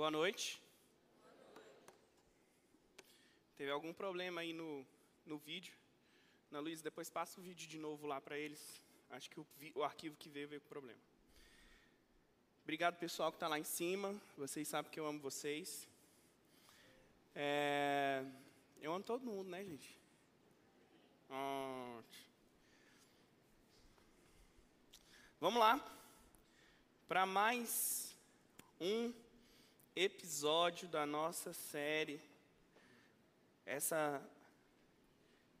Boa noite. Teve algum problema aí no, no vídeo? Na Luiz, depois passa o vídeo de novo lá para eles. Acho que o, o, arquivo que veio veio com problema. Obrigado, pessoal que está lá em cima. Vocês sabem que eu amo vocês. É, eu amo todo mundo, né, gente? Vamos lá. Para mais um episódio da nossa série. Essa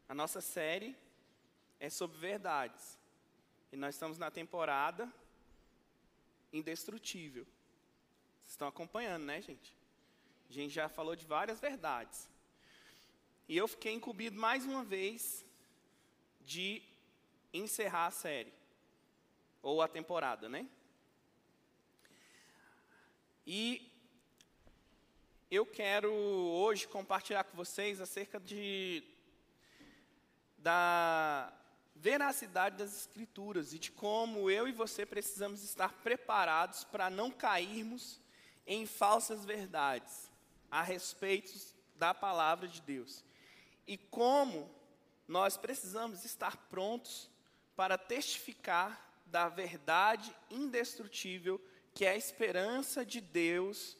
a nossa série é sobre verdades. E nós estamos na temporada indestrutível. Vocês estão acompanhando, né, gente? A gente já falou de várias verdades. E eu fiquei incumbido mais uma vez de encerrar a série. Ou a temporada, né? E eu quero hoje compartilhar com vocês acerca de da veracidade das escrituras e de como eu e você precisamos estar preparados para não cairmos em falsas verdades a respeito da palavra de Deus. E como nós precisamos estar prontos para testificar da verdade indestrutível que é a esperança de Deus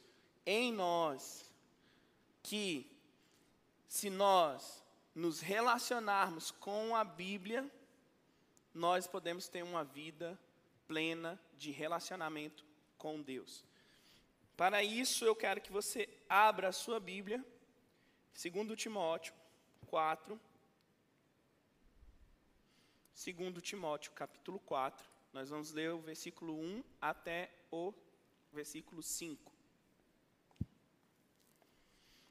em nós, que se nós nos relacionarmos com a Bíblia, nós podemos ter uma vida plena de relacionamento com Deus. Para isso, eu quero que você abra a sua Bíblia, segundo Timóteo 4, segundo Timóteo capítulo 4, nós vamos ler o versículo 1 até o versículo 5.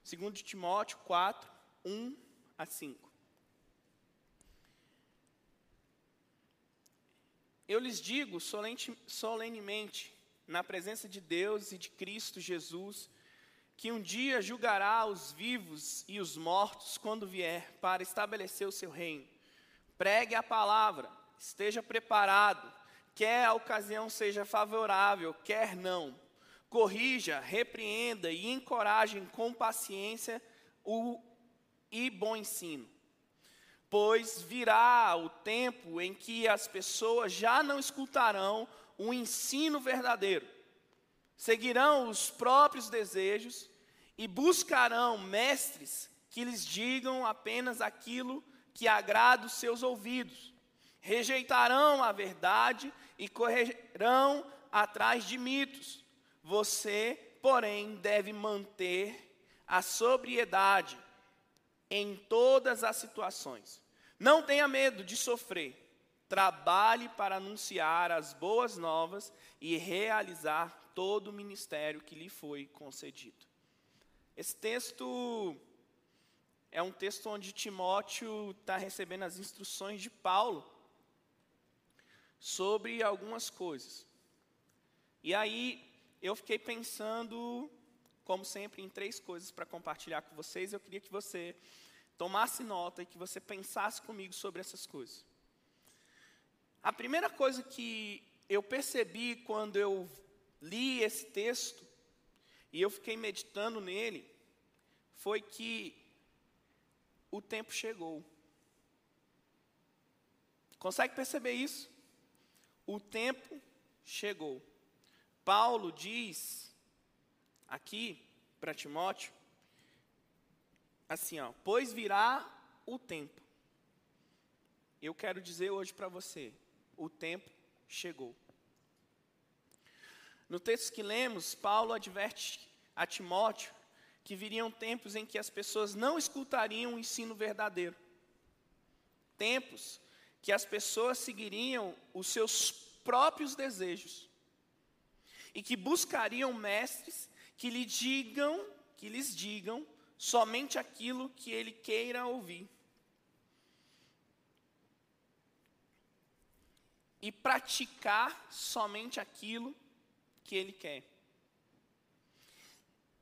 Segundo Timóteo 4, 1 a 5. Eu lhes digo solenemente, na presença de Deus e de Cristo Jesus, que um dia julgará os vivos e os mortos quando vier para estabelecer o seu reino. Pregue a palavra, esteja preparado, quer a ocasião seja favorável, quer não. Corrija, repreenda e encoraje com paciência o e bom ensino. Pois virá o tempo em que as pessoas já não escutarão o ensino verdadeiro, seguirão os próprios desejos e buscarão mestres que lhes digam apenas aquilo que agrada os seus ouvidos. Rejeitarão a verdade e correrão atrás de mitos. Você, porém, deve manter a sobriedade em todas as situações. Não tenha medo de sofrer. Trabalhe para anunciar as boas novas e realizar todo o ministério que lhe foi concedido. Esse texto é um texto onde Timóteo está recebendo as instruções de Paulo sobre algumas coisas. E aí eu fiquei pensando, como sempre, em três coisas para compartilhar com vocês. Eu queria que você tomasse nota e que você pensasse comigo sobre essas coisas. A primeira coisa que eu percebi quando eu li esse texto e eu fiquei meditando nele foi que o tempo chegou. Consegue perceber isso? o tempo chegou. Paulo diz aqui para Timóteo assim, ó, pois virá o tempo. Eu quero dizer hoje para você, o tempo chegou. No texto que lemos, Paulo adverte a Timóteo que viriam tempos em que as pessoas não escutariam o ensino verdadeiro. Tempos que as pessoas seguiriam os seus próprios desejos e que buscariam mestres que lhe digam, que lhes digam somente aquilo que ele queira ouvir. E praticar somente aquilo que ele quer.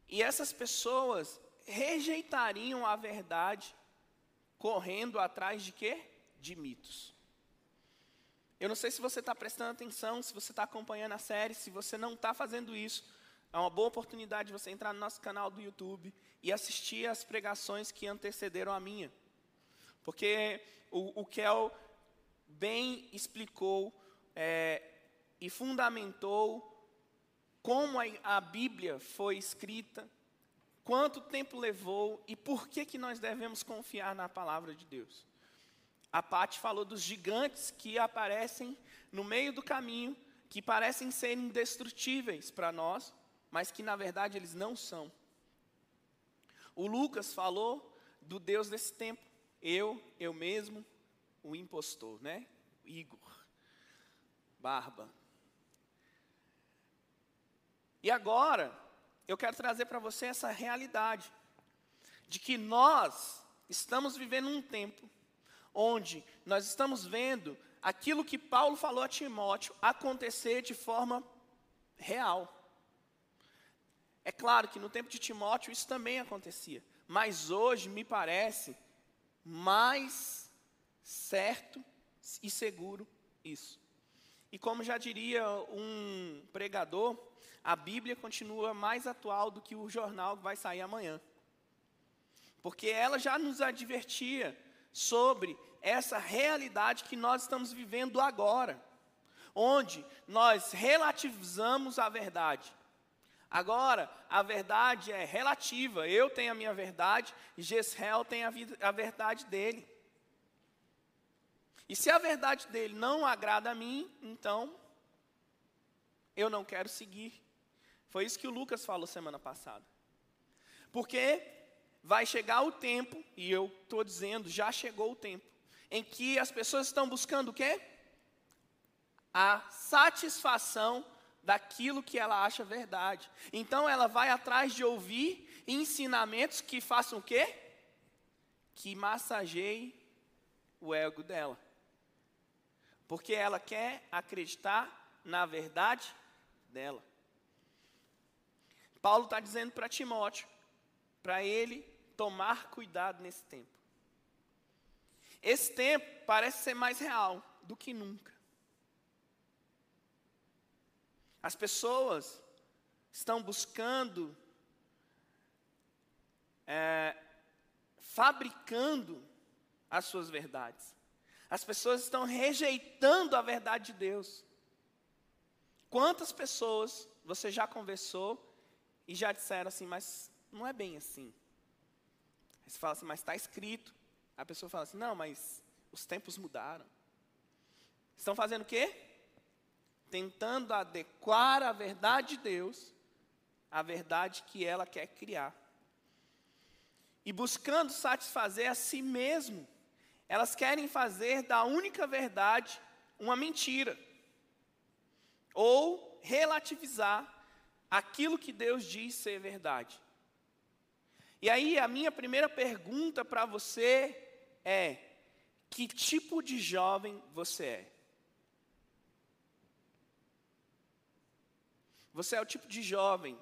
E essas pessoas rejeitariam a verdade, correndo atrás de quê? de mitos. Eu não sei se você está prestando atenção, se você está acompanhando a série, se você não está fazendo isso, é uma boa oportunidade de você entrar no nosso canal do YouTube e assistir as pregações que antecederam a minha. Porque o, o Kel bem explicou é, e fundamentou como a, a Bíblia foi escrita, quanto tempo levou e por que, que nós devemos confiar na palavra de Deus. A Paty falou dos gigantes que aparecem no meio do caminho, que parecem ser indestrutíveis para nós, mas que na verdade eles não são. O Lucas falou do Deus desse tempo, eu, eu mesmo, o impostor, né? Igor, Barba. E agora, eu quero trazer para você essa realidade de que nós estamos vivendo um tempo onde nós estamos vendo aquilo que Paulo falou a Timóteo acontecer de forma real. É claro que no tempo de Timóteo isso também acontecia, mas hoje me parece mais certo e seguro isso. E como já diria um pregador, a Bíblia continua mais atual do que o jornal que vai sair amanhã. Porque ela já nos advertia sobre essa realidade que nós estamos vivendo agora, onde nós relativizamos a verdade. Agora, a verdade é relativa. Eu tenho a minha verdade Gesrel tem a, a verdade dele. E se a verdade dele não agrada a mim, então eu não quero seguir. Foi isso que o Lucas falou semana passada. Porque vai chegar o tempo, e eu estou dizendo, já chegou o tempo, em que as pessoas estão buscando o quê? A satisfação daquilo que ela acha verdade. Então ela vai atrás de ouvir ensinamentos que façam o quê? Que massageiem o ego dela. Porque ela quer acreditar na verdade dela. Paulo está dizendo para Timóteo, para ele tomar cuidado nesse tempo. Esse tempo parece ser mais real do que nunca. As pessoas estão buscando, é, fabricando as suas verdades. As pessoas estão rejeitando a verdade de Deus. Quantas pessoas você já conversou e já disseram assim, mas não é bem assim? Aí você fala assim, mas está escrito. A pessoa fala assim, não, mas os tempos mudaram. Estão fazendo o quê? tentando adequar a verdade de Deus à verdade que ela quer criar. E buscando satisfazer a si mesmo, elas querem fazer da única verdade uma mentira. Ou relativizar aquilo que Deus diz ser verdade. E aí a minha primeira pergunta para você é: que tipo de jovem você é? Você é o tipo de jovem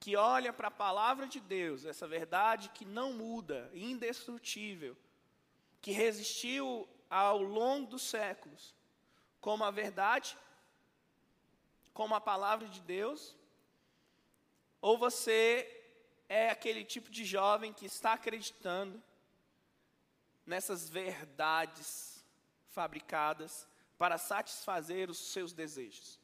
que olha para a palavra de Deus, essa verdade que não muda, indestrutível, que resistiu ao longo dos séculos, como a verdade, como a palavra de Deus, ou você é aquele tipo de jovem que está acreditando nessas verdades fabricadas para satisfazer os seus desejos.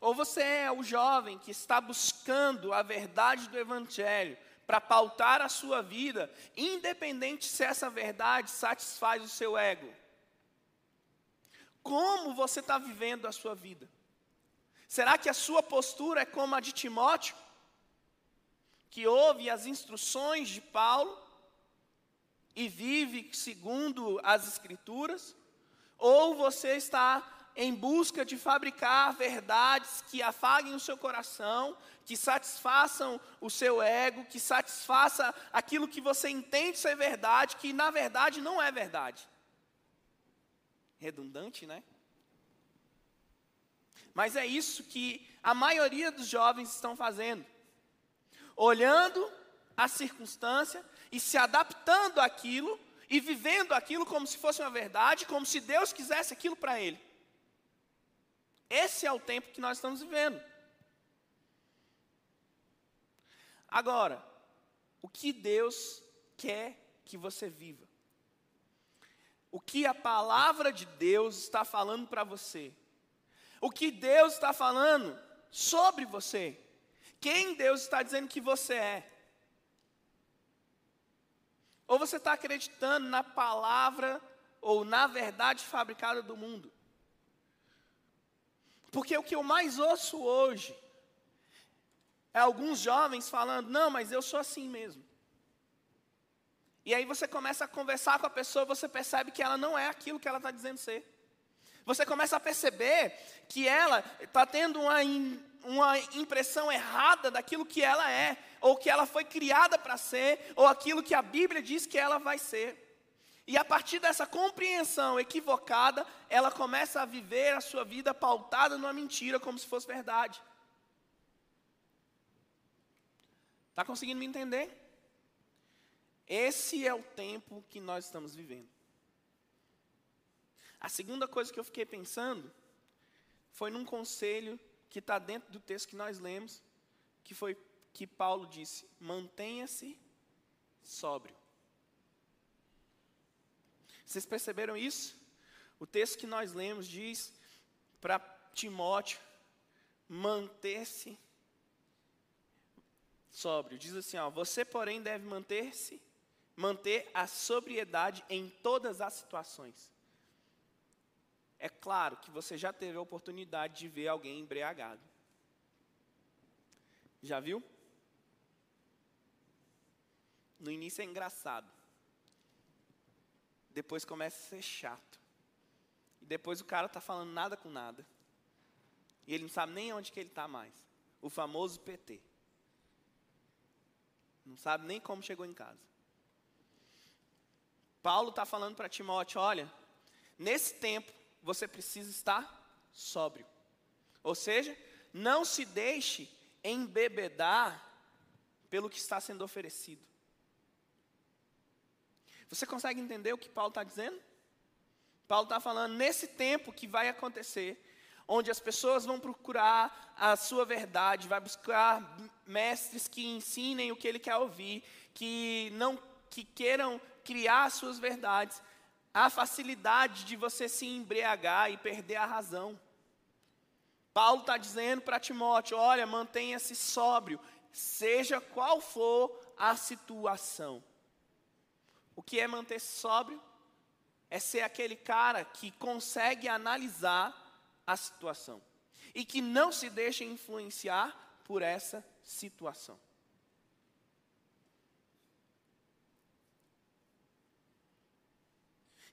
Ou você é o jovem que está buscando a verdade do Evangelho para pautar a sua vida, independente se essa verdade satisfaz o seu ego. Como você está vivendo a sua vida? Será que a sua postura é como a de Timóteo, que ouve as instruções de Paulo e vive segundo as Escrituras? Ou você está em busca de fabricar verdades que afaguem o seu coração, que satisfaçam o seu ego, que satisfaça aquilo que você entende ser verdade, que na verdade não é verdade. Redundante, né? Mas é isso que a maioria dos jovens estão fazendo. Olhando a circunstância e se adaptando àquilo e vivendo aquilo como se fosse uma verdade, como se Deus quisesse aquilo para ele. Esse é o tempo que nós estamos vivendo. Agora, o que Deus quer que você viva? O que a palavra de Deus está falando para você? O que Deus está falando sobre você? Quem Deus está dizendo que você é? Ou você está acreditando na palavra ou na verdade fabricada do mundo? Porque o que eu mais ouço hoje é alguns jovens falando: não, mas eu sou assim mesmo. E aí você começa a conversar com a pessoa, você percebe que ela não é aquilo que ela está dizendo ser. Você começa a perceber que ela está tendo uma, uma impressão errada daquilo que ela é, ou que ela foi criada para ser, ou aquilo que a Bíblia diz que ela vai ser. E a partir dessa compreensão equivocada, ela começa a viver a sua vida pautada numa mentira, como se fosse verdade. Está conseguindo me entender? Esse é o tempo que nós estamos vivendo. A segunda coisa que eu fiquei pensando foi num conselho que está dentro do texto que nós lemos, que foi que Paulo disse: mantenha-se sóbrio. Vocês perceberam isso? O texto que nós lemos diz para Timóteo manter-se sóbrio. Diz assim, ó, você porém deve manter-se, manter a sobriedade em todas as situações. É claro que você já teve a oportunidade de ver alguém embriagado. Já viu? No início é engraçado. Depois começa a ser chato. E depois o cara está falando nada com nada. E ele não sabe nem onde que ele está mais. O famoso PT. Não sabe nem como chegou em casa. Paulo está falando para Timóteo: olha, nesse tempo você precisa estar sóbrio. Ou seja, não se deixe embebedar pelo que está sendo oferecido. Você consegue entender o que Paulo está dizendo? Paulo está falando nesse tempo que vai acontecer, onde as pessoas vão procurar a sua verdade, vai buscar mestres que ensinem o que ele quer ouvir, que não que queiram criar as suas verdades, a facilidade de você se embriagar e perder a razão. Paulo está dizendo para Timóteo: olha, mantenha-se sóbrio, seja qual for a situação. O que é manter-se sóbrio? É ser aquele cara que consegue analisar a situação e que não se deixa influenciar por essa situação.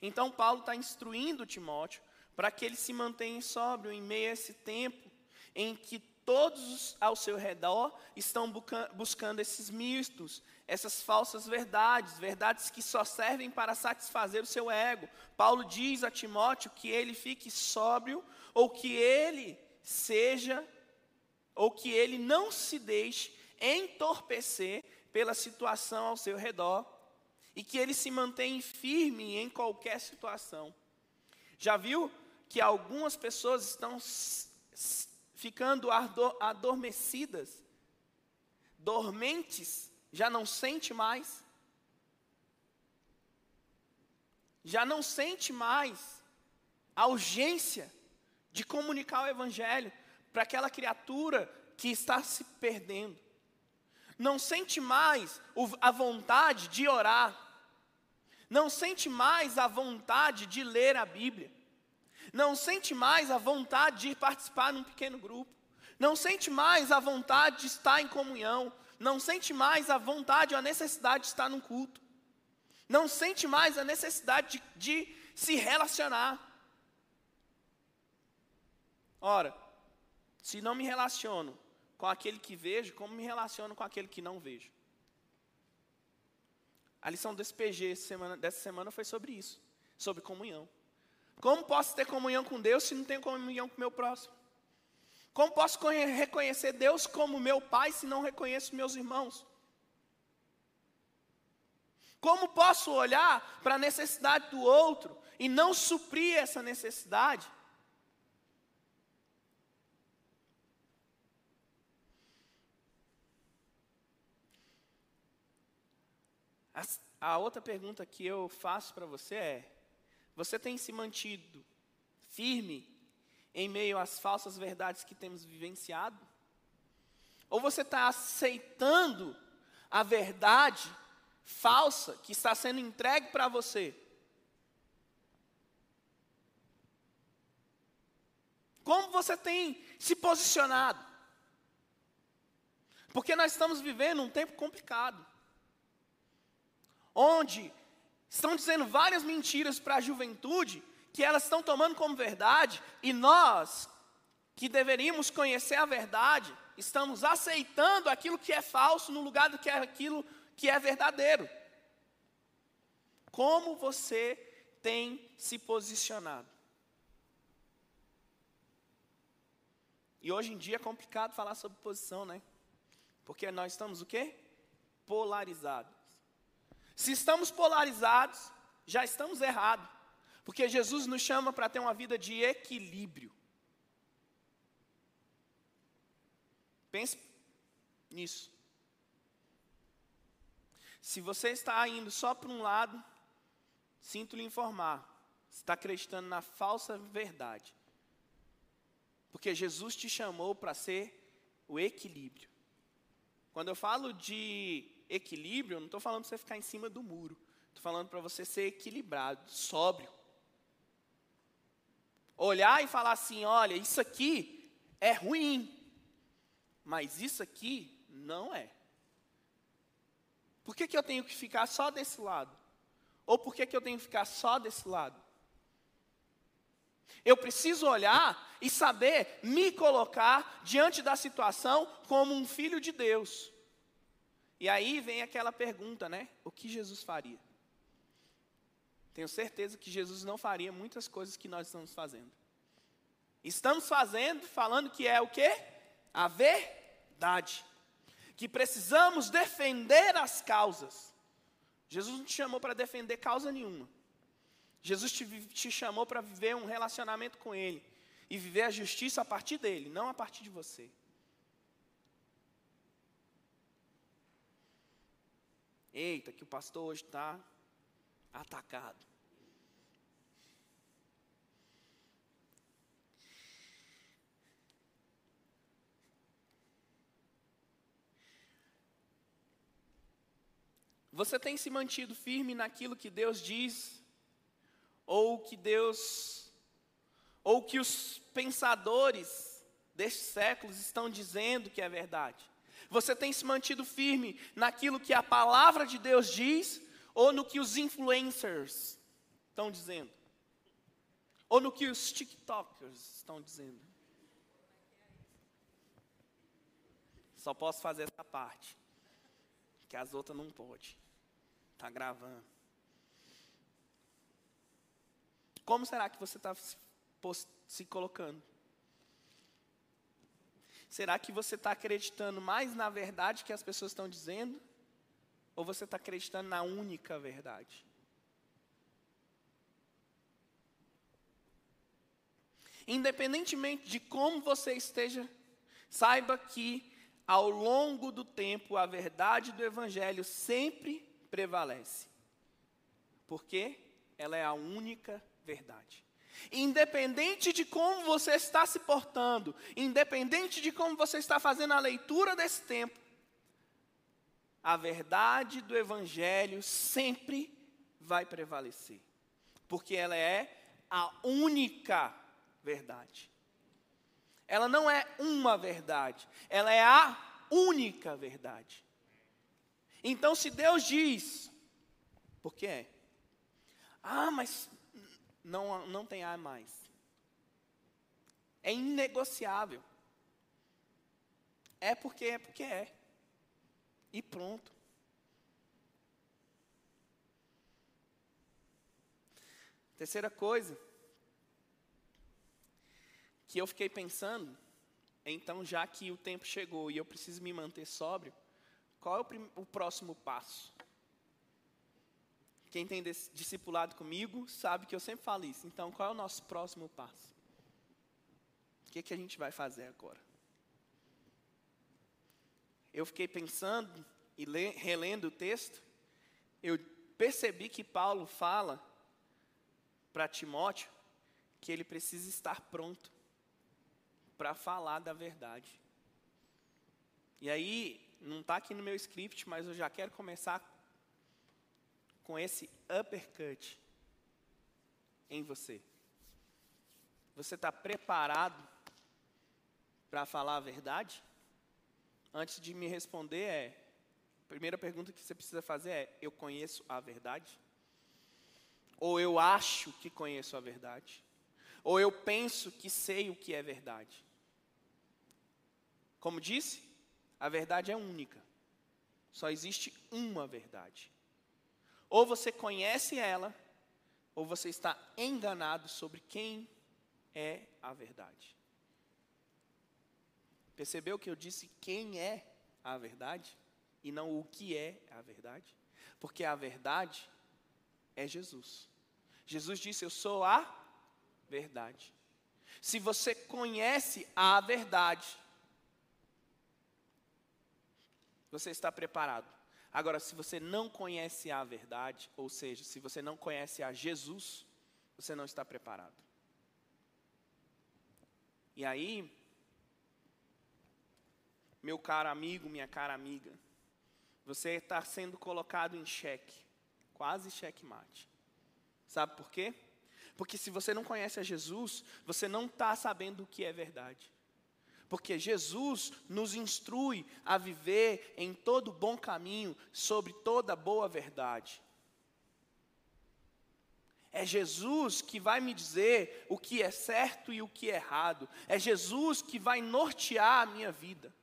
Então, Paulo está instruindo Timóteo para que ele se mantenha sóbrio em meio a esse tempo em que todos ao seu redor estão buscando esses mistos, essas falsas verdades, verdades que só servem para satisfazer o seu ego. Paulo diz a Timóteo que ele fique sóbrio ou que ele seja ou que ele não se deixe entorpecer pela situação ao seu redor e que ele se mantenha firme em qualquer situação. Já viu que algumas pessoas estão ficando adormecidas, dormentes, já não sente mais? Já não sente mais a urgência de comunicar o evangelho para aquela criatura que está se perdendo não sente mais a vontade de orar, não sente mais a vontade de ler a Bíblia, não sente mais a vontade de participar num pequeno grupo, não sente mais a vontade de estar em comunhão, não sente mais a vontade ou a necessidade de estar num culto, não sente mais a necessidade de, de se relacionar. Ora, se não me relaciono com aquele que vejo, como me relaciono com aquele que não vejo. A lição desse PG semana, dessa semana foi sobre isso, sobre comunhão. Como posso ter comunhão com Deus se não tenho comunhão com o meu próximo? Como posso reconhecer Deus como meu Pai se não reconheço meus irmãos? Como posso olhar para a necessidade do outro e não suprir essa necessidade A outra pergunta que eu faço para você é: você tem se mantido firme em meio às falsas verdades que temos vivenciado? Ou você está aceitando a verdade falsa que está sendo entregue para você? Como você tem se posicionado? Porque nós estamos vivendo um tempo complicado, onde estão dizendo várias mentiras para a juventude que elas estão tomando como verdade, e nós, que deveríamos conhecer a verdade, estamos aceitando aquilo que é falso no lugar do que é aquilo que é verdadeiro. Como você tem se posicionado? E hoje em dia é complicado falar sobre posição, né? Porque nós estamos o quê? Polarizados. Se estamos polarizados, já estamos errados. Porque Jesus nos chama para ter uma vida de equilíbrio. Pense nisso. Se você está indo só para um lado, sinto lhe informar, está acreditando na falsa verdade. Porque Jesus te chamou para ser o equilíbrio. Quando eu falo de equilíbrio, eu não estou falando para você ficar em cima do muro. Estou falando para você ser equilibrado, sóbrio. Olhar e falar assim: olha, isso aqui é ruim, mas isso aqui não é. Por que, que eu tenho que ficar só desse lado? Ou por que, que eu tenho que ficar só desse lado? Eu preciso olhar e saber me colocar diante da situação como um filho de Deus. E aí vem aquela pergunta, né? O que Jesus faria? Tenho certeza que Jesus não faria muitas coisas que nós estamos fazendo. Estamos fazendo, falando que é o quê? A verdade. Que precisamos defender as causas. Jesus não te chamou para defender causa nenhuma. Jesus te, te chamou para viver um relacionamento com Ele e viver a justiça a partir dele, não a partir de você. Eita, que o pastor hoje está atacado. Você tem se mantido firme naquilo que Deus diz ou que Deus, ou que os pensadores destes séculos estão dizendo que é verdade? Você tem se mantido firme naquilo que a palavra de Deus diz, ou no que os influencers estão dizendo? Ou no que os TikTokers estão dizendo? Só posso fazer essa parte, que as outras não pode. Está gravando. Como será que você está se colocando? Será que você está acreditando mais na verdade que as pessoas estão dizendo? Ou você está acreditando na única verdade? Independentemente de como você esteja, saiba que ao longo do tempo a verdade do Evangelho sempre prevalece. Porque ela é a única verdade. Independente de como você está se portando, independente de como você está fazendo a leitura desse tempo, a verdade do Evangelho sempre vai prevalecer, porque ela é a única verdade. Ela não é uma verdade, ela é a única verdade. Então, se Deus diz, por que é? Ah, mas não, não tem ar mais. É inegociável. É porque é porque é. E pronto. Terceira coisa que eu fiquei pensando, então já que o tempo chegou e eu preciso me manter sóbrio, qual é o, o próximo passo? Quem tem discipulado comigo sabe que eu sempre falo isso. Então, qual é o nosso próximo passo? O que, é que a gente vai fazer agora? Eu fiquei pensando e relendo o texto, eu percebi que Paulo fala para Timóteo que ele precisa estar pronto para falar da verdade. E aí, não está aqui no meu script, mas eu já quero começar com esse uppercut em você. Você está preparado para falar a verdade? Antes de me responder, é, a primeira pergunta que você precisa fazer é: eu conheço a verdade? Ou eu acho que conheço a verdade? Ou eu penso que sei o que é verdade? Como disse, a verdade é única. Só existe uma verdade. Ou você conhece ela, ou você está enganado sobre quem é a verdade. Percebeu que eu disse quem é a verdade e não o que é a verdade? Porque a verdade é Jesus. Jesus disse: Eu sou a verdade. Se você conhece a verdade, você está preparado. Agora, se você não conhece a verdade, ou seja, se você não conhece a Jesus, você não está preparado. E aí, meu caro amigo, minha cara amiga, você está sendo colocado em xeque, quase xeque-mate. Sabe por quê? Porque se você não conhece a Jesus, você não está sabendo o que é verdade porque Jesus nos instrui a viver em todo bom caminho, sobre toda boa verdade. É Jesus que vai me dizer o que é certo e o que é errado. É Jesus que vai nortear a minha vida.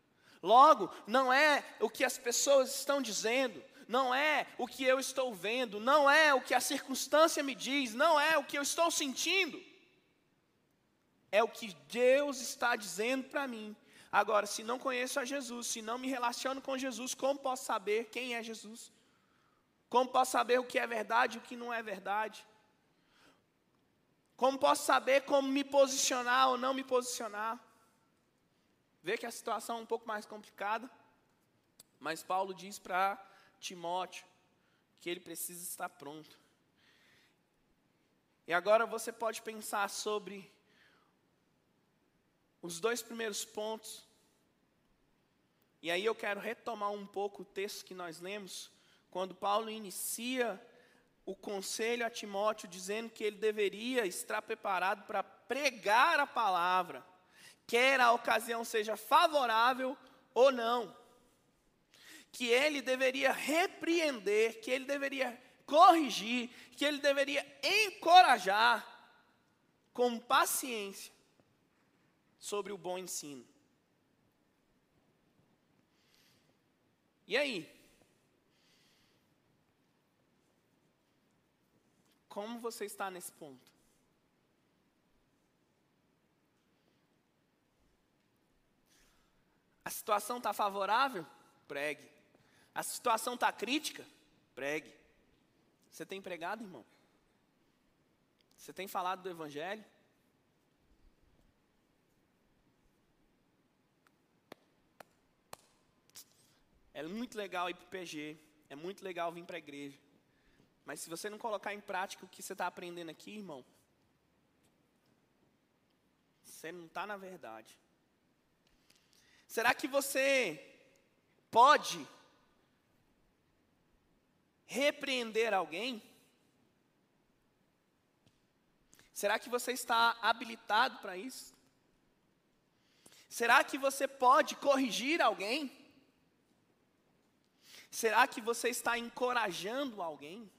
Logo, não é o que as pessoas estão dizendo, não é o que eu estou vendo, não é o que a circunstância me diz, não é o que eu estou sentindo é o que Deus está dizendo para mim. Agora, se não conheço a Jesus, se não me relaciono com Jesus, como posso saber quem é Jesus? Como posso saber o que é verdade e o que não é verdade? Como posso saber como me posicionar ou não me posicionar? Vê que a situação é um pouco mais complicada, mas Paulo diz para Timóteo que ele precisa estar pronto. E agora você pode pensar sobre os dois primeiros pontos. E aí eu quero retomar um pouco o texto que nós lemos, quando Paulo inicia o conselho a Timóteo, dizendo que ele deveria estar preparado para pregar a palavra, quer a ocasião seja favorável ou não. Que ele deveria repreender, que ele deveria corrigir, que ele deveria encorajar com paciência sobre o bom ensino. E aí? Como você está nesse ponto? A situação está favorável? Pregue. A situação está crítica? Pregue. Você tem pregado, irmão? Você tem falado do Evangelho? É muito legal ir para o PG, é muito legal vir para a igreja. Mas se você não colocar em prática o que você está aprendendo aqui, irmão, você não está na verdade. Será que você pode repreender alguém? Será que você está habilitado para isso? Será que você pode corrigir alguém? Será que você está encorajando alguém?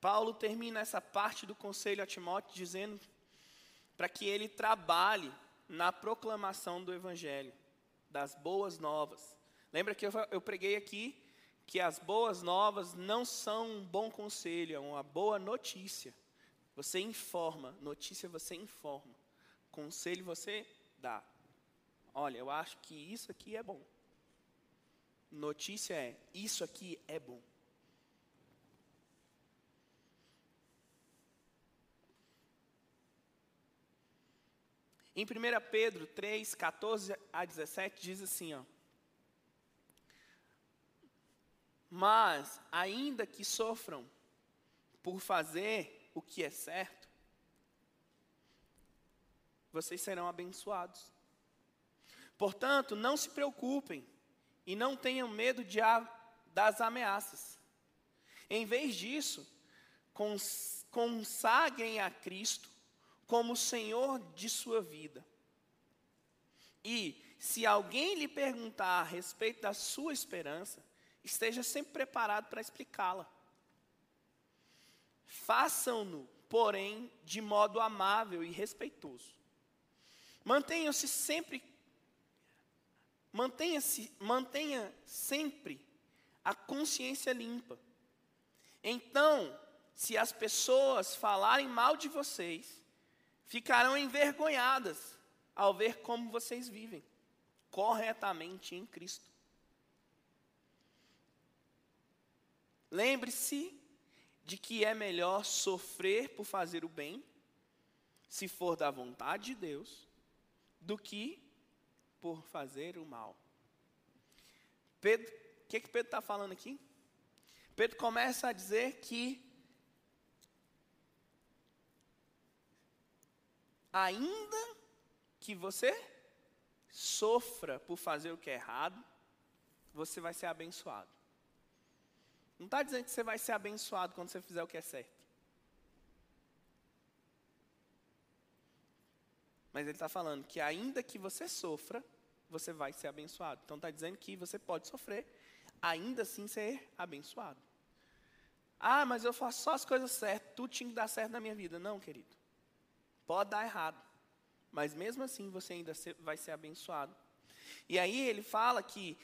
Paulo termina essa parte do conselho a Timóteo dizendo para que ele trabalhe na proclamação do Evangelho, das boas novas. Lembra que eu, eu preguei aqui que as boas novas não são um bom conselho, é uma boa notícia. Você informa, notícia você informa. Conselho você dá. Olha, eu acho que isso aqui é bom. Notícia é: isso aqui é bom. Em 1 Pedro 3, 14 a 17, diz assim: ó, Mas, ainda que sofram por fazer o que é certo, vocês serão abençoados. Portanto, não se preocupem e não tenham medo de, das ameaças. Em vez disso, consagrem a Cristo como Senhor de sua vida. E, se alguém lhe perguntar a respeito da sua esperança, esteja sempre preparado para explicá-la. Façam-no, porém, de modo amável e respeitoso. Mantenham-se sempre mantenha-se mantenha sempre a consciência limpa. Então, se as pessoas falarem mal de vocês, ficarão envergonhadas ao ver como vocês vivem corretamente em Cristo. Lembre-se de que é melhor sofrer por fazer o bem, se for da vontade de Deus, do que por fazer o mal. Pedro, o que, que Pedro está falando aqui? Pedro começa a dizer que ainda que você sofra por fazer o que é errado, você vai ser abençoado. Não está dizendo que você vai ser abençoado quando você fizer o que é certo. Mas ele está falando que ainda que você sofra, você vai ser abençoado. Então está dizendo que você pode sofrer, ainda assim ser abençoado. Ah, mas eu faço só as coisas certas, tudo tinha que dar certo na minha vida. Não, querido. Pode dar errado. Mas mesmo assim você ainda vai ser abençoado. E aí ele fala que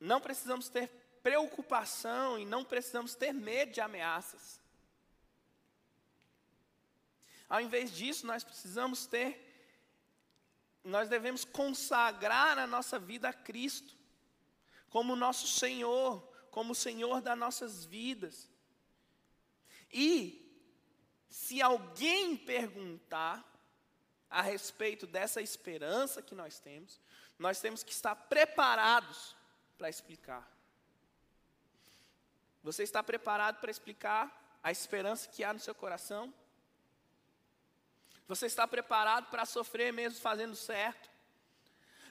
não precisamos ter preocupação e não precisamos ter medo de ameaças. Ao invés disso, nós precisamos ter, nós devemos consagrar a nossa vida a Cristo, como nosso Senhor, como o Senhor das nossas vidas. E se alguém perguntar a respeito dessa esperança que nós temos, nós temos que estar preparados para explicar. Você está preparado para explicar a esperança que há no seu coração? Você está preparado para sofrer mesmo fazendo certo?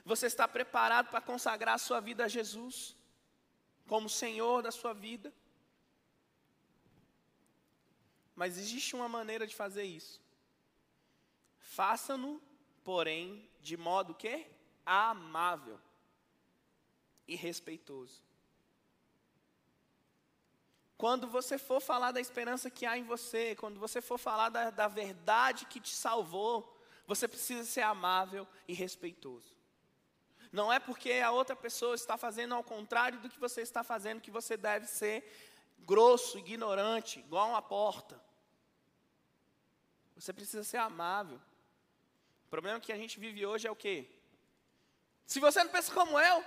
Você está preparado para consagrar a sua vida a Jesus como Senhor da sua vida? Mas existe uma maneira de fazer isso. Faça-no, porém, de modo que amável e respeitoso. Quando você for falar da esperança que há em você, quando você for falar da, da verdade que te salvou, você precisa ser amável e respeitoso. Não é porque a outra pessoa está fazendo ao contrário do que você está fazendo que você deve ser grosso, ignorante, igual uma porta. Você precisa ser amável. O problema que a gente vive hoje é o quê? Se você não pensa como eu,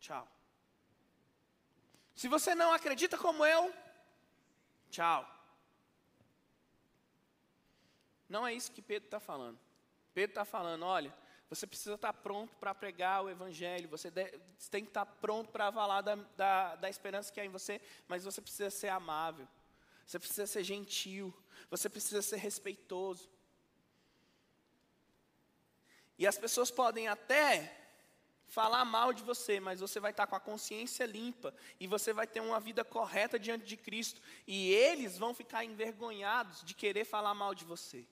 tchau. Se você não acredita como eu, tchau. Não é isso que Pedro está falando. Pedro está falando: olha, você precisa estar tá pronto para pregar o Evangelho, você, tem que estar tá pronto para falar da, da, da esperança que há em você, mas você precisa ser amável, você precisa ser gentil, você precisa ser respeitoso. E as pessoas podem até falar mal de você, mas você vai estar com a consciência limpa e você vai ter uma vida correta diante de Cristo, e eles vão ficar envergonhados de querer falar mal de você.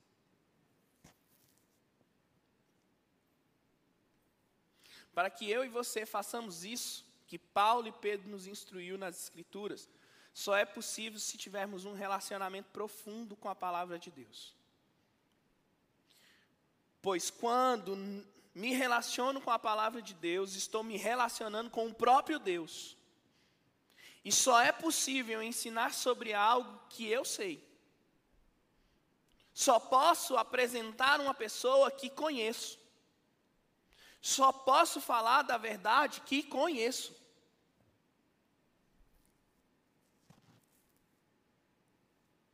Para que eu e você façamos isso, que Paulo e Pedro nos instruiu nas Escrituras, só é possível se tivermos um relacionamento profundo com a palavra de Deus. Pois quando me relaciono com a palavra de Deus, estou me relacionando com o próprio Deus. E só é possível ensinar sobre algo que eu sei. Só posso apresentar uma pessoa que conheço. Só posso falar da verdade que conheço.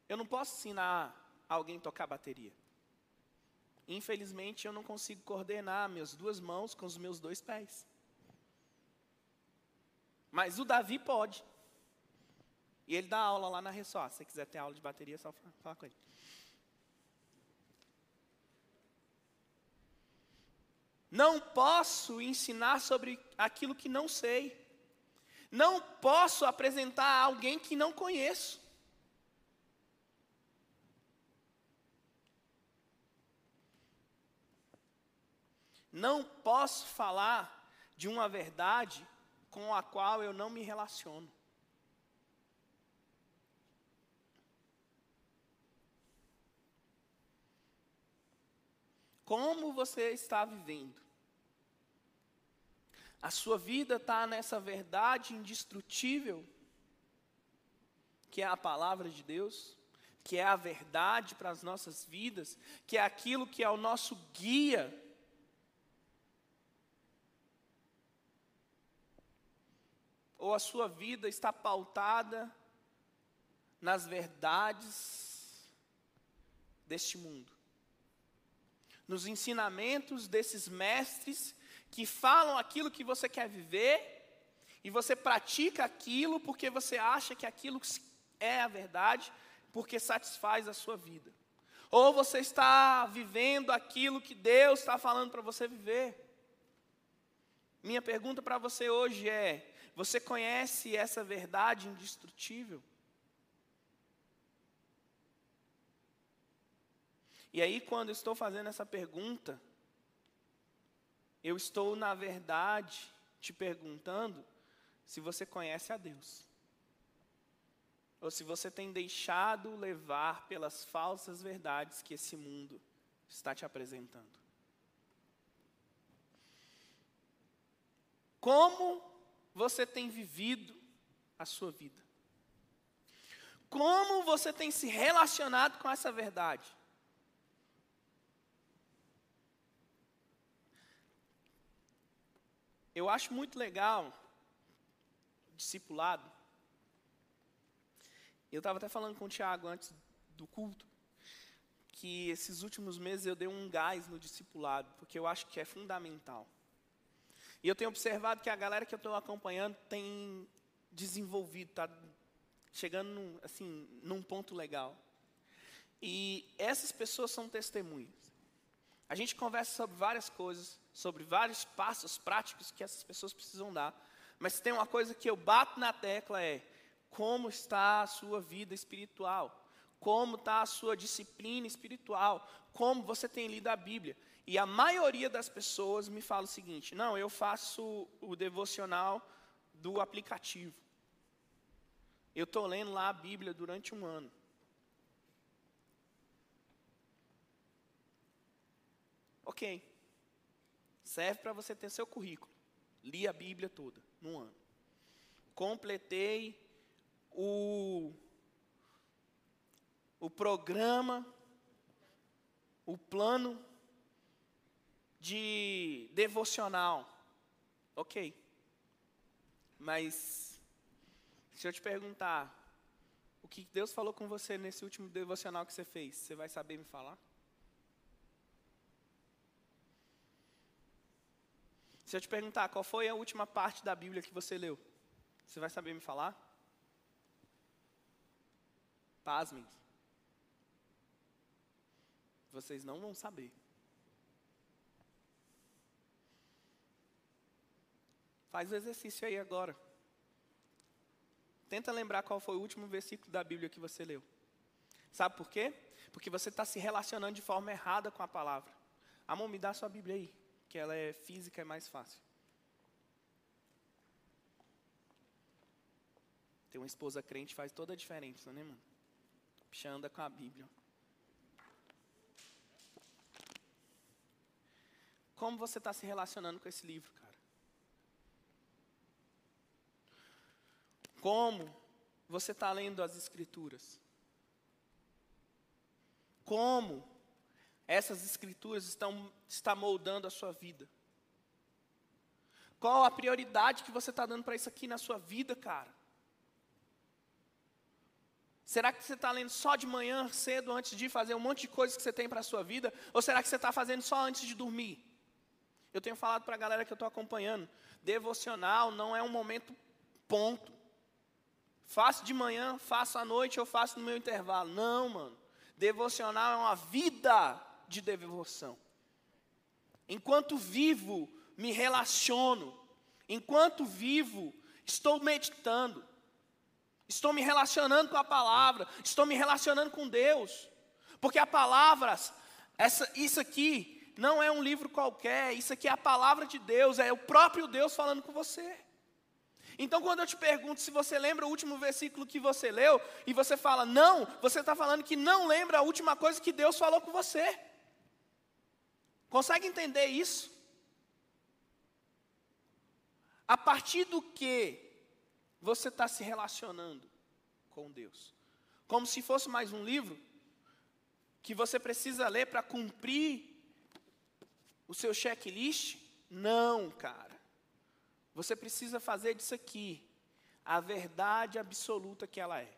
Eu não posso ensinar alguém a tocar bateria. Infelizmente, eu não consigo coordenar minhas duas mãos com os meus dois pés. Mas o Davi pode. E ele dá aula lá na Ressó. Se você quiser ter aula de bateria, é só falar com ele. Não posso ensinar sobre aquilo que não sei. Não posso apresentar a alguém que não conheço. Não posso falar de uma verdade com a qual eu não me relaciono. Como você está vivendo? A sua vida está nessa verdade indestrutível, que é a palavra de Deus, que é a verdade para as nossas vidas, que é aquilo que é o nosso guia ou a sua vida está pautada nas verdades deste mundo, nos ensinamentos desses mestres que falam aquilo que você quer viver e você pratica aquilo porque você acha que aquilo é a verdade, porque satisfaz a sua vida. Ou você está vivendo aquilo que Deus está falando para você viver. Minha pergunta para você hoje é: você conhece essa verdade indestrutível? E aí, quando estou fazendo essa pergunta, eu estou, na verdade, te perguntando se você conhece a Deus. Ou se você tem deixado levar pelas falsas verdades que esse mundo está te apresentando. Como você tem vivido a sua vida? Como você tem se relacionado com essa verdade? Eu acho muito legal discipulado. Eu estava até falando com o Tiago antes do culto, que esses últimos meses eu dei um gás no discipulado, porque eu acho que é fundamental. E eu tenho observado que a galera que eu estou acompanhando tem desenvolvido, está chegando num, assim, num ponto legal. E essas pessoas são testemunhas. A gente conversa sobre várias coisas, sobre vários passos práticos que essas pessoas precisam dar. Mas tem uma coisa que eu bato na tecla é como está a sua vida espiritual, como está a sua disciplina espiritual, como você tem lido a Bíblia. E a maioria das pessoas me fala o seguinte: não, eu faço o devocional do aplicativo. Eu estou lendo lá a Bíblia durante um ano. Ok. Serve para você ter seu currículo. Li a Bíblia toda, num ano. Completei o, o programa, o plano de devocional. Ok. Mas, se eu te perguntar, o que Deus falou com você nesse último devocional que você fez, você vai saber me falar? Se eu te perguntar qual foi a última parte da Bíblia que você leu, você vai saber me falar? Pasmem. Vocês não vão saber. Faz o exercício aí agora. Tenta lembrar qual foi o último versículo da Bíblia que você leu. Sabe por quê? Porque você está se relacionando de forma errada com a palavra. Amor, me dá sua Bíblia aí, que ela é física, é mais fácil. Ter uma esposa crente faz toda a diferença, né, mano? Bicha anda com a Bíblia. Como você está se relacionando com esse livro, cara? Como você está lendo as Escrituras? Como essas Escrituras estão está moldando a sua vida? Qual a prioridade que você está dando para isso aqui na sua vida, cara? Será que você está lendo só de manhã cedo antes de fazer um monte de coisas que você tem para a sua vida? Ou será que você está fazendo só antes de dormir? Eu tenho falado para a galera que eu estou acompanhando: devocional não é um momento ponto. Faço de manhã, faço à noite, eu faço no meu intervalo. Não, mano. Devocional é uma vida de devoção. Enquanto vivo, me relaciono. Enquanto vivo, estou meditando. Estou me relacionando com a palavra, estou me relacionando com Deus. Porque a palavra, essa, isso aqui não é um livro qualquer, isso aqui é a palavra de Deus, é o próprio Deus falando com você. Então, quando eu te pergunto se você lembra o último versículo que você leu, e você fala não, você está falando que não lembra a última coisa que Deus falou com você. Consegue entender isso? A partir do que você está se relacionando com Deus? Como se fosse mais um livro que você precisa ler para cumprir o seu checklist? Não, cara. Você precisa fazer disso aqui a verdade absoluta que ela é.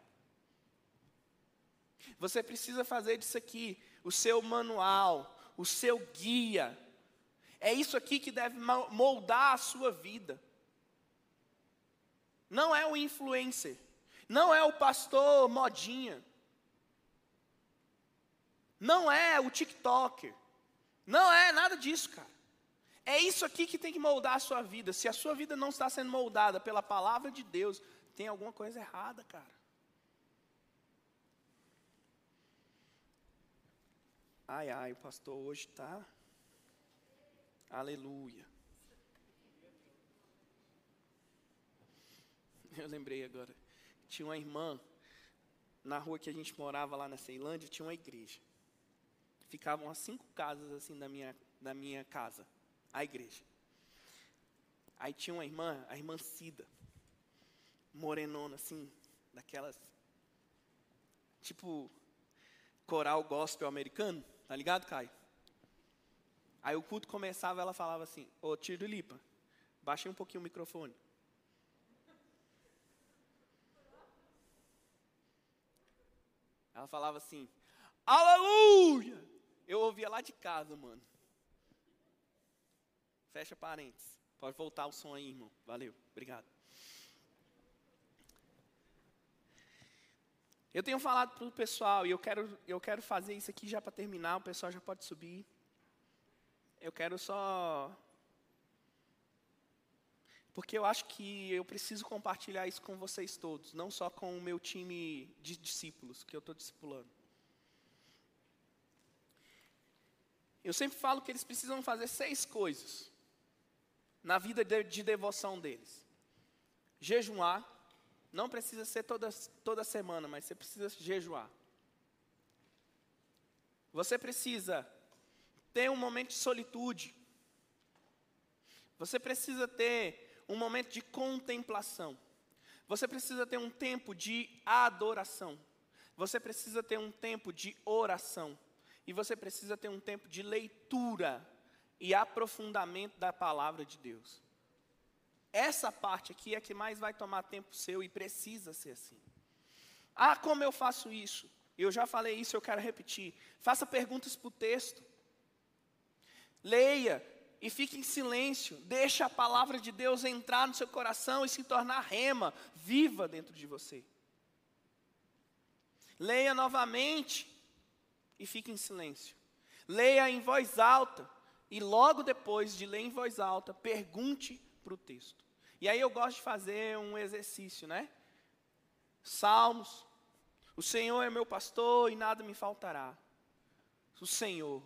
Você precisa fazer disso aqui o seu manual, o seu guia. É isso aqui que deve moldar a sua vida. Não é o influencer, não é o pastor modinha, não é o TikToker, não é nada disso, cara. É isso aqui que tem que moldar a sua vida. Se a sua vida não está sendo moldada pela palavra de Deus, tem alguma coisa errada, cara. Ai, ai, o pastor hoje está. Aleluia. Eu lembrei agora. Tinha uma irmã, na rua que a gente morava lá na Ceilândia, tinha uma igreja. Ficavam a cinco casas assim da minha, da minha casa a igreja. Aí tinha uma irmã, a irmã Cida, morenona assim, daquelas, tipo, coral gospel americano, tá ligado, Caio? Aí o culto começava, ela falava assim, ô Tiro Lipa, baixei um pouquinho o microfone. Ela falava assim, aleluia! Eu ouvia lá de casa, mano. Fecha parênteses. Pode voltar o som aí, irmão. Valeu. Obrigado. Eu tenho falado para o pessoal, e eu quero, eu quero fazer isso aqui já para terminar, o pessoal já pode subir. Eu quero só. Porque eu acho que eu preciso compartilhar isso com vocês todos, não só com o meu time de discípulos que eu estou discipulando. Eu sempre falo que eles precisam fazer seis coisas na vida de, de devoção deles. Jejuar, não precisa ser toda, toda semana, mas você precisa jejuar. Você precisa ter um momento de solitude. Você precisa ter um momento de contemplação. Você precisa ter um tempo de adoração. Você precisa ter um tempo de oração. E você precisa ter um tempo de leitura e aprofundamento da palavra de Deus. Essa parte aqui é que mais vai tomar tempo seu e precisa ser assim. Ah, como eu faço isso? Eu já falei isso, eu quero repetir. Faça perguntas para o texto. Leia e fique em silêncio. Deixe a palavra de Deus entrar no seu coração e se tornar rema, viva dentro de você. Leia novamente e fique em silêncio. Leia em voz alta e logo depois de ler em voz alta, pergunte para o texto. E aí eu gosto de fazer um exercício, né? Salmos. O Senhor é meu pastor e nada me faltará. O Senhor,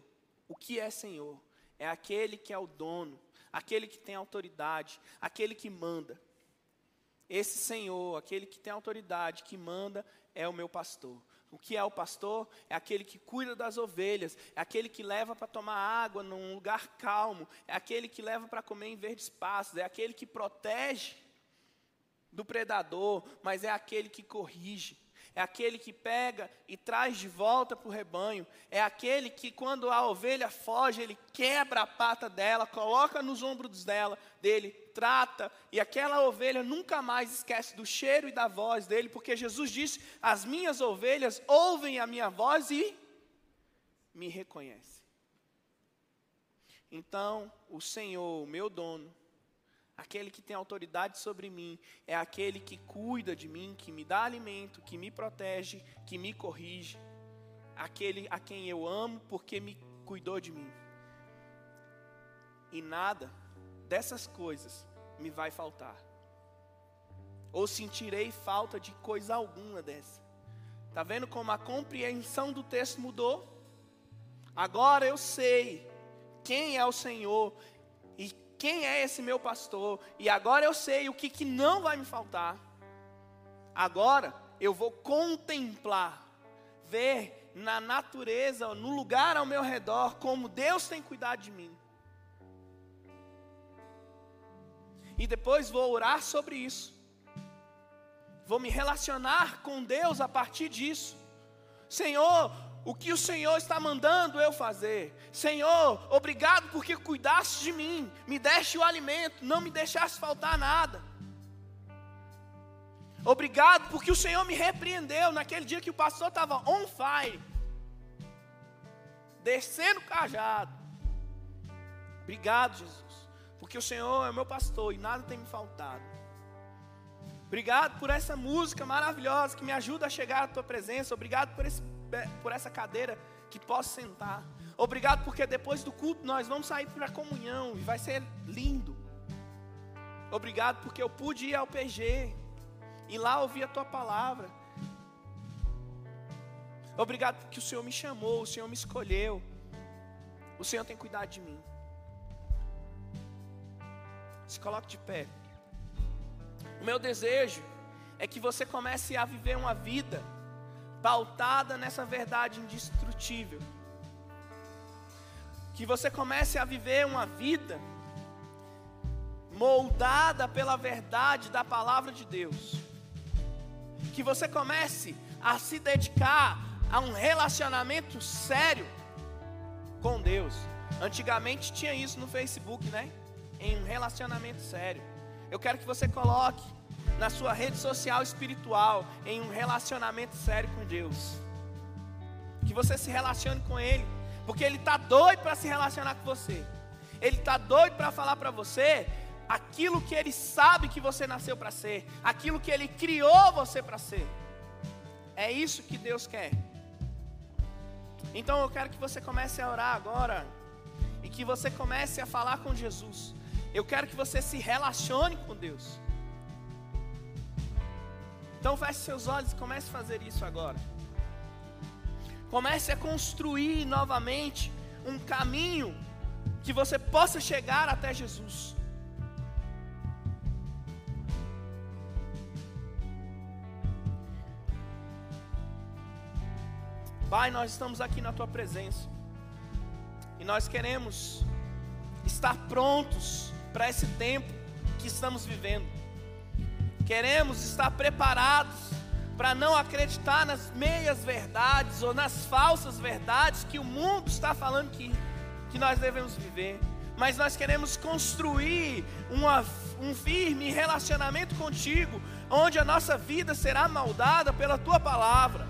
o que é Senhor? É aquele que é o dono, aquele que tem autoridade, aquele que manda. Esse Senhor, aquele que tem autoridade, que manda, é o meu pastor. O que é o pastor? É aquele que cuida das ovelhas, é aquele que leva para tomar água num lugar calmo, é aquele que leva para comer em verdes pastos, é aquele que protege do predador, mas é aquele que corrige, é aquele que pega e traz de volta para o rebanho, é aquele que, quando a ovelha foge, ele quebra a pata dela, coloca nos ombros dela, dele, trata, e aquela ovelha nunca mais esquece do cheiro e da voz dele, porque Jesus disse: As minhas ovelhas ouvem a minha voz e me reconhecem. Então, o Senhor, meu dono, Aquele que tem autoridade sobre mim é aquele que cuida de mim, que me dá alimento, que me protege, que me corrige. Aquele a quem eu amo porque me cuidou de mim. E nada dessas coisas me vai faltar. Ou sentirei falta de coisa alguma dessa. Está vendo como a compreensão do texto mudou? Agora eu sei quem é o Senhor quem é esse meu pastor, e agora eu sei o que, que não vai me faltar. Agora eu vou contemplar, ver na natureza, no lugar ao meu redor, como Deus tem cuidado de mim. E depois vou orar sobre isso. Vou me relacionar com Deus a partir disso. Senhor, o que o Senhor está mandando eu fazer. Senhor, obrigado porque cuidaste de mim, me deste o alimento, não me deixaste faltar nada. Obrigado porque o Senhor me repreendeu naquele dia que o pastor estava on fire, descendo o cajado. Obrigado, Jesus, porque o Senhor é meu pastor e nada tem me faltado. Obrigado por essa música maravilhosa que me ajuda a chegar à tua presença. Obrigado por esse por essa cadeira que posso sentar. Obrigado porque depois do culto nós vamos sair para a comunhão e vai ser lindo. Obrigado porque eu pude ir ao PG e lá ouvir a tua palavra. Obrigado porque o Senhor me chamou, o Senhor me escolheu. O Senhor tem cuidado de mim. Se coloque de pé. O meu desejo é que você comece a viver uma vida pautada nessa verdade indestrutível. Que você comece a viver uma vida moldada pela verdade da palavra de Deus. Que você comece a se dedicar a um relacionamento sério com Deus. Antigamente tinha isso no Facebook, né? Em um relacionamento sério. Eu quero que você coloque na sua rede social espiritual, em um relacionamento sério com Deus. Que você se relacione com Ele, porque Ele está doido para se relacionar com você. Ele está doido para falar para você aquilo que Ele sabe que você nasceu para ser, aquilo que Ele criou você para ser. É isso que Deus quer. Então eu quero que você comece a orar agora e que você comece a falar com Jesus. Eu quero que você se relacione com Deus. Então feche seus olhos e comece a fazer isso agora. Comece a construir novamente um caminho que você possa chegar até Jesus. Pai, nós estamos aqui na tua presença. E nós queremos estar prontos para esse tempo que estamos vivendo. Queremos estar preparados para não acreditar nas meias verdades ou nas falsas verdades que o mundo está falando que, que nós devemos viver. Mas nós queremos construir uma, um firme relacionamento contigo, onde a nossa vida será moldada pela tua palavra.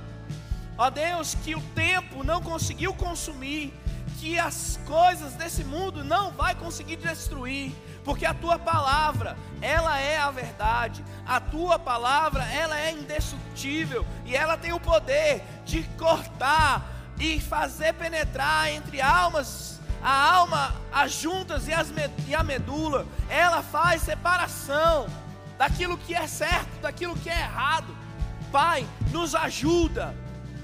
Ó Deus, que o tempo não conseguiu consumir, que as coisas desse mundo não vai conseguir destruir, porque a tua palavra, ela é a verdade. A tua palavra, ela é indestrutível e ela tem o poder de cortar e fazer penetrar entre almas, a alma, as juntas e, as, e a medula. Ela faz separação daquilo que é certo, daquilo que é errado. Pai, nos ajuda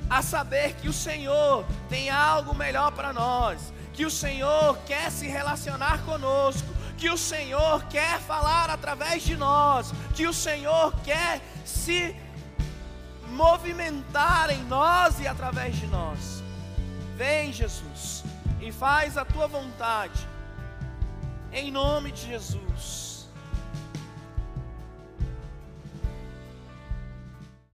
a saber que o Senhor tem algo melhor para nós, que o Senhor quer se relacionar conosco, que o Senhor quer falar através de nós, que o Senhor quer se movimentar em nós e através de nós. Vem, Jesus, e faz a tua vontade, em nome de Jesus.